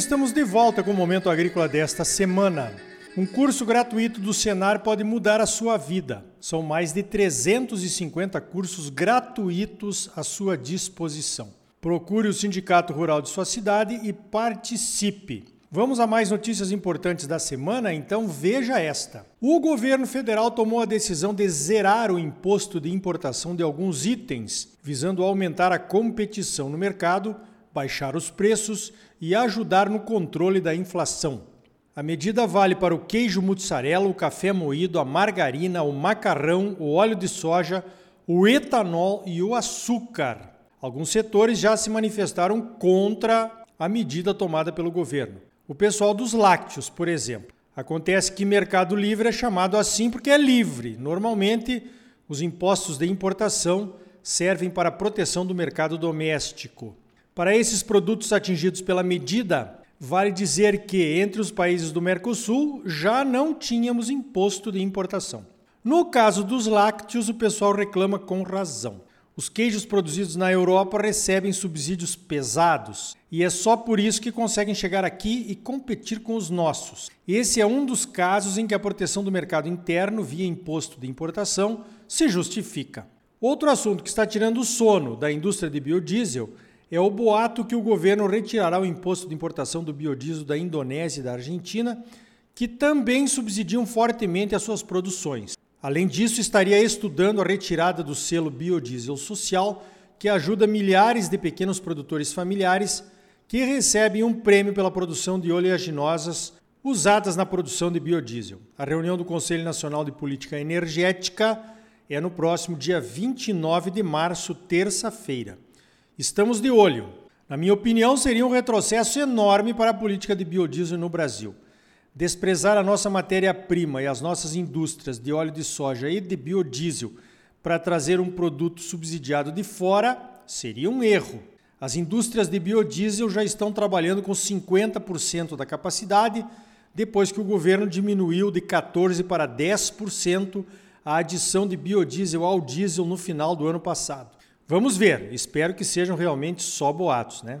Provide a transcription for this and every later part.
estamos de volta com o Momento Agrícola desta semana. Um curso gratuito do Senar pode mudar a sua vida. São mais de 350 cursos gratuitos à sua disposição. Procure o Sindicato Rural de sua cidade e participe. Vamos a mais notícias importantes da semana? Então veja esta. O governo federal tomou a decisão de zerar o imposto de importação de alguns itens, visando aumentar a competição no mercado, baixar os preços e ajudar no controle da inflação. A medida vale para o queijo mussarela, o café moído, a margarina, o macarrão, o óleo de soja, o etanol e o açúcar. Alguns setores já se manifestaram contra a medida tomada pelo governo. O pessoal dos lácteos, por exemplo. Acontece que Mercado Livre é chamado assim porque é livre. Normalmente, os impostos de importação servem para a proteção do mercado doméstico. Para esses produtos atingidos pela medida, Vale dizer que entre os países do Mercosul já não tínhamos imposto de importação. No caso dos lácteos, o pessoal reclama com razão. Os queijos produzidos na Europa recebem subsídios pesados e é só por isso que conseguem chegar aqui e competir com os nossos. Esse é um dos casos em que a proteção do mercado interno via imposto de importação se justifica. Outro assunto que está tirando o sono da indústria de biodiesel é o boato que o governo retirará o imposto de importação do biodiesel da Indonésia e da Argentina, que também subsidiam fortemente as suas produções. Além disso, estaria estudando a retirada do selo biodiesel social, que ajuda milhares de pequenos produtores familiares que recebem um prêmio pela produção de oleaginosas usadas na produção de biodiesel. A reunião do Conselho Nacional de Política Energética é no próximo dia 29 de março, terça-feira. Estamos de olho. Na minha opinião, seria um retrocesso enorme para a política de biodiesel no Brasil. Desprezar a nossa matéria-prima e as nossas indústrias de óleo de soja e de biodiesel para trazer um produto subsidiado de fora seria um erro. As indústrias de biodiesel já estão trabalhando com 50% da capacidade, depois que o governo diminuiu de 14% para 10% a adição de biodiesel ao diesel no final do ano passado. Vamos ver, espero que sejam realmente só boatos, né?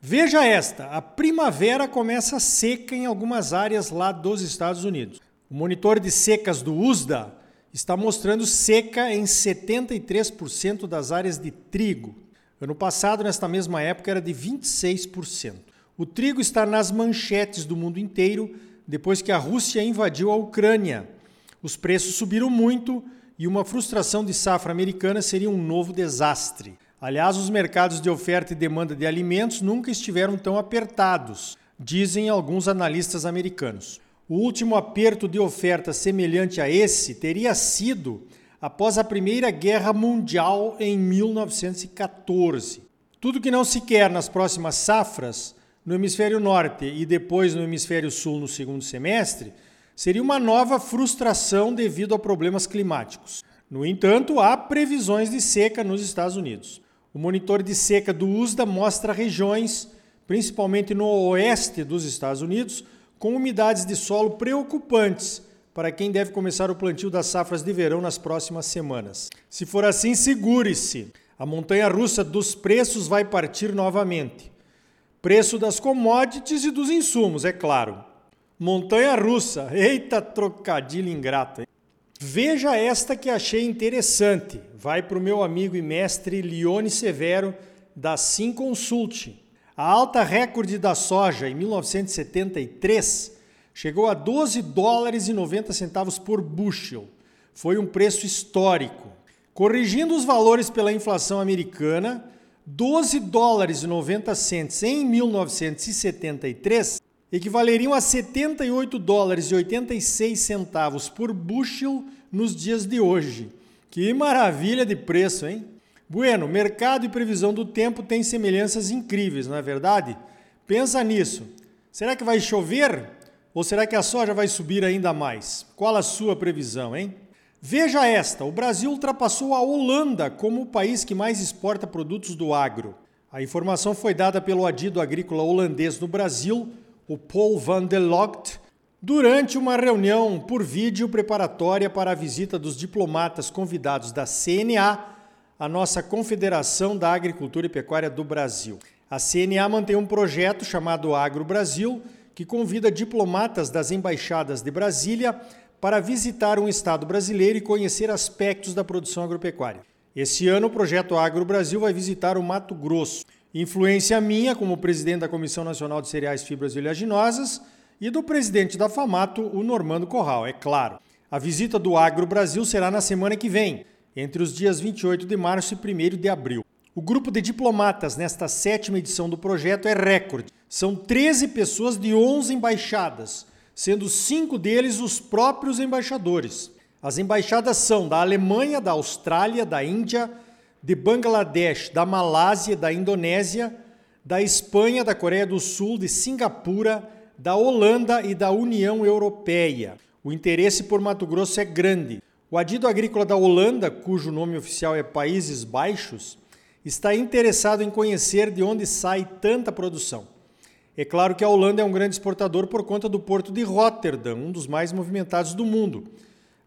Veja esta: a primavera começa seca em algumas áreas lá dos Estados Unidos. O monitor de secas do USDA está mostrando seca em 73% das áreas de trigo. Ano passado, nesta mesma época, era de 26%. O trigo está nas manchetes do mundo inteiro depois que a Rússia invadiu a Ucrânia. Os preços subiram muito e uma frustração de safra americana seria um novo desastre. Aliás, os mercados de oferta e demanda de alimentos nunca estiveram tão apertados, dizem alguns analistas americanos. O último aperto de oferta semelhante a esse teria sido após a Primeira Guerra Mundial em 1914. Tudo que não se quer nas próximas safras, no hemisfério norte e depois no hemisfério sul no segundo semestre, seria uma nova frustração devido a problemas climáticos. No entanto, há previsões de seca nos Estados Unidos. O monitor de seca do USDA mostra regiões, principalmente no oeste dos Estados Unidos, com umidades de solo preocupantes para quem deve começar o plantio das safras de verão nas próximas semanas. Se for assim, segure-se. A montanha russa dos preços vai partir novamente. Preço das commodities e dos insumos, é claro. Montanha russa. Eita trocadilho ingrato. Veja esta que achei interessante. Vai para o meu amigo e mestre Lione Severo, da Sim Consult. A alta recorde da soja em 1973 chegou a 12 dólares e 90 centavos por bushel. Foi um preço histórico. Corrigindo os valores pela inflação americana, 12 dólares e 90 centes em 1973 equivaleriam a 78 dólares e 86 centavos por bushel nos dias de hoje. Que maravilha de preço, hein? Bueno, mercado e previsão do tempo têm semelhanças incríveis, não é verdade? Pensa nisso. Será que vai chover? Ou será que a soja vai subir ainda mais? Qual a sua previsão, hein? Veja esta: o Brasil ultrapassou a Holanda como o país que mais exporta produtos do agro. A informação foi dada pelo adido agrícola holandês no Brasil, o Paul van der Logt, durante uma reunião por vídeo preparatória para a visita dos diplomatas convidados da CNA, a nossa Confederação da Agricultura e Pecuária do Brasil. A CNA mantém um projeto chamado Agro Brasil, que convida diplomatas das embaixadas de Brasília para visitar um estado brasileiro e conhecer aspectos da produção agropecuária. Esse ano, o projeto Agro Brasil vai visitar o Mato Grosso. Influência minha, como presidente da Comissão Nacional de Cereais, Fibras e Oleaginosas, e do presidente da FAMATO, o Normando Corral, é claro. A visita do Agro Brasil será na semana que vem, entre os dias 28 de março e 1 de abril. O grupo de diplomatas nesta sétima edição do projeto é recorde. São 13 pessoas de 11 embaixadas, sendo cinco deles os próprios embaixadores. As embaixadas são da Alemanha, da Austrália, da Índia, de Bangladesh, da Malásia, da Indonésia, da Espanha, da Coreia do Sul, de Singapura, da Holanda e da União Europeia. O interesse por Mato Grosso é grande. O adido agrícola da Holanda, cujo nome oficial é Países Baixos, está interessado em conhecer de onde sai tanta produção. É claro que a Holanda é um grande exportador por conta do porto de Rotterdam, um dos mais movimentados do mundo.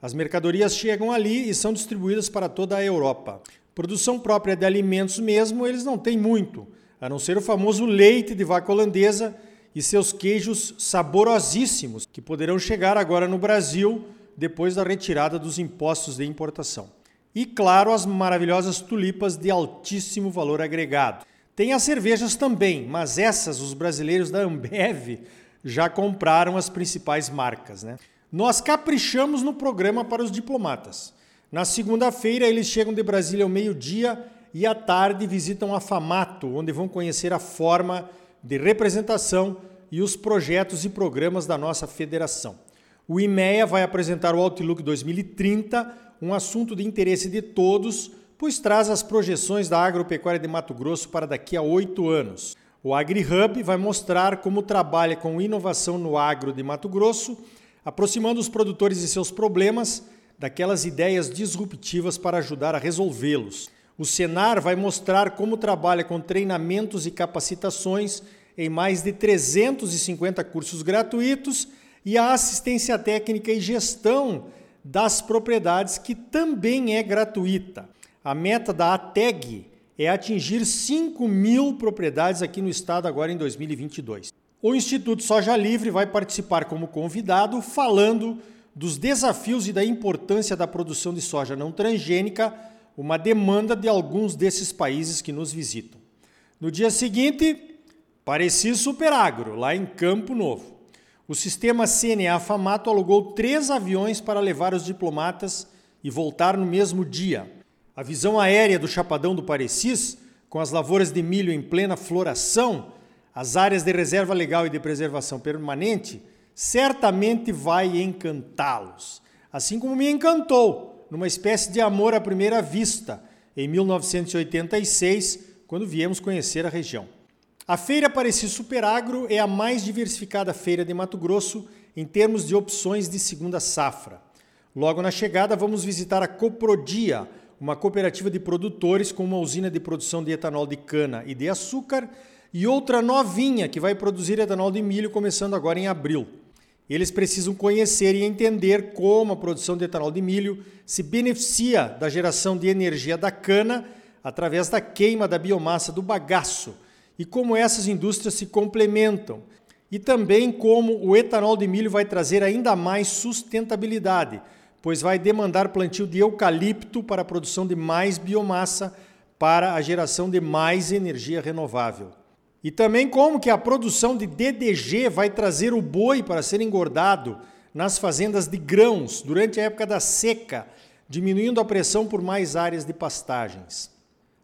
As mercadorias chegam ali e são distribuídas para toda a Europa. Produção própria de alimentos mesmo, eles não têm muito, a não ser o famoso leite de vaca holandesa e seus queijos saborosíssimos, que poderão chegar agora no Brasil depois da retirada dos impostos de importação. E, claro, as maravilhosas tulipas de altíssimo valor agregado. Tem as cervejas também, mas essas os brasileiros da Ambev já compraram as principais marcas. Né? Nós caprichamos no programa para os diplomatas. Na segunda-feira, eles chegam de Brasília ao meio-dia e à tarde visitam a FAMATO, onde vão conhecer a forma de representação e os projetos e programas da nossa federação. O IMEA vai apresentar o Outlook 2030, um assunto de interesse de todos, pois traz as projeções da agropecuária de Mato Grosso para daqui a oito anos. O AgriHub vai mostrar como trabalha com inovação no agro de Mato Grosso, aproximando os produtores e seus problemas daquelas ideias disruptivas para ajudar a resolvê-los. O Senar vai mostrar como trabalha com treinamentos e capacitações em mais de 350 cursos gratuitos e a assistência técnica e gestão das propriedades, que também é gratuita. A meta da ATEG é atingir 5 mil propriedades aqui no estado agora em 2022. O Instituto Soja Livre vai participar como convidado, falando dos desafios e da importância da produção de soja não transgênica, uma demanda de alguns desses países que nos visitam. No dia seguinte, Pareci Superagro, lá em Campo Novo. O sistema CNA Famato alugou três aviões para levar os diplomatas e voltar no mesmo dia. A visão aérea do Chapadão do Parecis, com as lavouras de milho em plena floração, as áreas de reserva legal e de preservação permanente, certamente vai encantá-los. Assim como me encantou, numa espécie de amor à primeira vista, em 1986, quando viemos conhecer a região. A Feira Pareci Superagro é a mais diversificada feira de Mato Grosso em termos de opções de segunda safra. Logo na chegada, vamos visitar a Coprodia, uma cooperativa de produtores com uma usina de produção de etanol de cana e de açúcar, e outra novinha que vai produzir etanol de milho começando agora em abril. Eles precisam conhecer e entender como a produção de etanol de milho se beneficia da geração de energia da cana através da queima da biomassa do bagaço e como essas indústrias se complementam, e também como o etanol de milho vai trazer ainda mais sustentabilidade, pois vai demandar plantio de eucalipto para a produção de mais biomassa para a geração de mais energia renovável. E também como que a produção de DDG vai trazer o boi para ser engordado nas fazendas de grãos durante a época da seca, diminuindo a pressão por mais áreas de pastagens.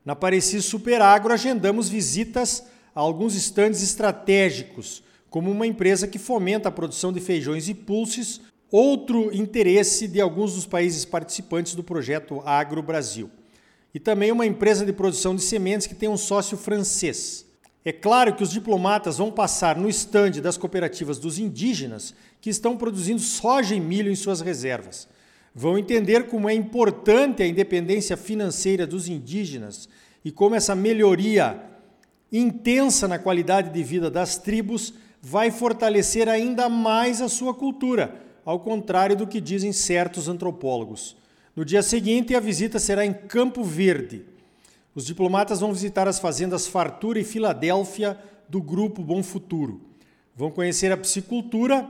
Na Pareci Superagro, agendamos visitas a alguns estandes estratégicos, como uma empresa que fomenta a produção de feijões e pulses, outro interesse de alguns dos países participantes do projeto Agro Brasil. E também uma empresa de produção de sementes que tem um sócio francês. É claro que os diplomatas vão passar no estande das cooperativas dos indígenas que estão produzindo soja e milho em suas reservas vão entender como é importante a independência financeira dos indígenas e como essa melhoria intensa na qualidade de vida das tribos vai fortalecer ainda mais a sua cultura, ao contrário do que dizem certos antropólogos. No dia seguinte, a visita será em Campo Verde. Os diplomatas vão visitar as fazendas Fartura e Filadélfia do Grupo Bom Futuro. Vão conhecer a piscicultura,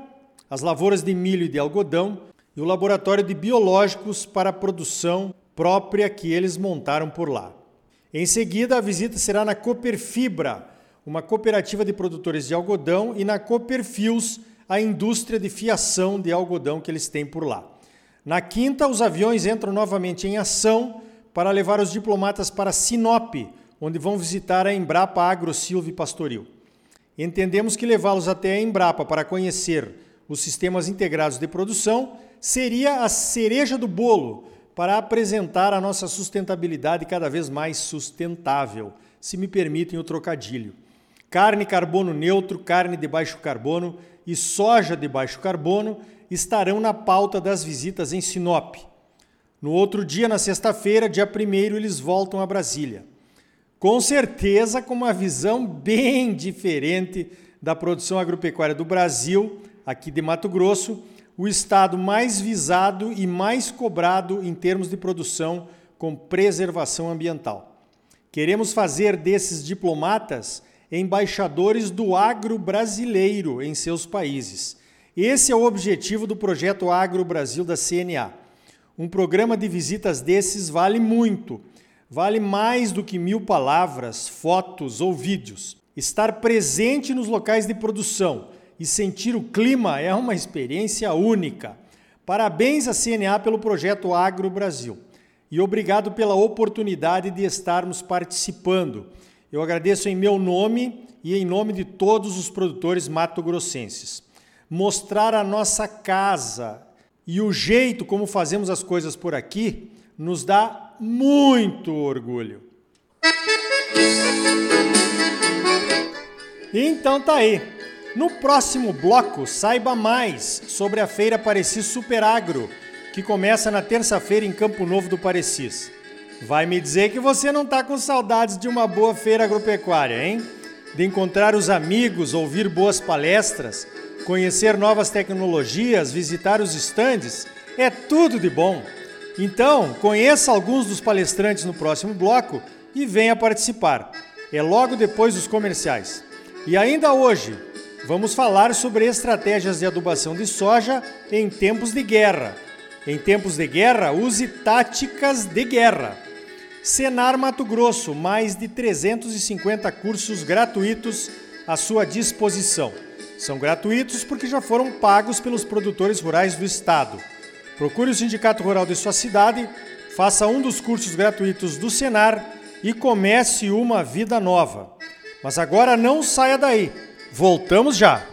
as lavouras de milho e de algodão e o laboratório de biológicos para a produção própria que eles montaram por lá. Em seguida, a visita será na Cooperfibra, uma cooperativa de produtores de algodão, e na Cooperfios, a indústria de fiação de algodão que eles têm por lá. Na quinta, os aviões entram novamente em ação para levar os diplomatas para Sinop, onde vão visitar a Embrapa Agro Silvio Pastoril. Entendemos que levá-los até a Embrapa para conhecer os sistemas integrados de produção seria a cereja do bolo para apresentar a nossa sustentabilidade cada vez mais sustentável, se me permitem o trocadilho. Carne carbono neutro, carne de baixo carbono e soja de baixo carbono estarão na pauta das visitas em Sinop. No outro dia, na sexta-feira, dia 1 eles voltam a Brasília. Com certeza com uma visão bem diferente da produção agropecuária do Brasil, aqui de Mato Grosso, o estado mais visado e mais cobrado em termos de produção com preservação ambiental. Queremos fazer desses diplomatas embaixadores do agro brasileiro em seus países. Esse é o objetivo do projeto Agro Brasil da CNA. Um programa de visitas desses vale muito, vale mais do que mil palavras, fotos ou vídeos. Estar presente nos locais de produção e sentir o clima é uma experiência única. Parabéns à CNA pelo projeto Agro Brasil e obrigado pela oportunidade de estarmos participando. Eu agradeço em meu nome e em nome de todos os produtores mato-grossenses. Mostrar a nossa casa e o jeito como fazemos as coisas por aqui nos dá muito orgulho. Então tá aí. No próximo bloco, saiba mais sobre a Feira Parecis Superagro, que começa na terça-feira em Campo Novo do Parecis. Vai me dizer que você não tá com saudades de uma boa feira agropecuária, hein? De encontrar os amigos, ouvir boas palestras conhecer novas tecnologias, visitar os estandes, é tudo de bom. Então, conheça alguns dos palestrantes no próximo bloco e venha participar. É logo depois dos comerciais. E ainda hoje, vamos falar sobre estratégias de adubação de soja em tempos de guerra. Em tempos de guerra, use táticas de guerra. Senar Mato Grosso, mais de 350 cursos gratuitos à sua disposição. São gratuitos porque já foram pagos pelos produtores rurais do estado. Procure o sindicato rural de sua cidade, faça um dos cursos gratuitos do Senar e comece uma vida nova. Mas agora não saia daí. Voltamos já.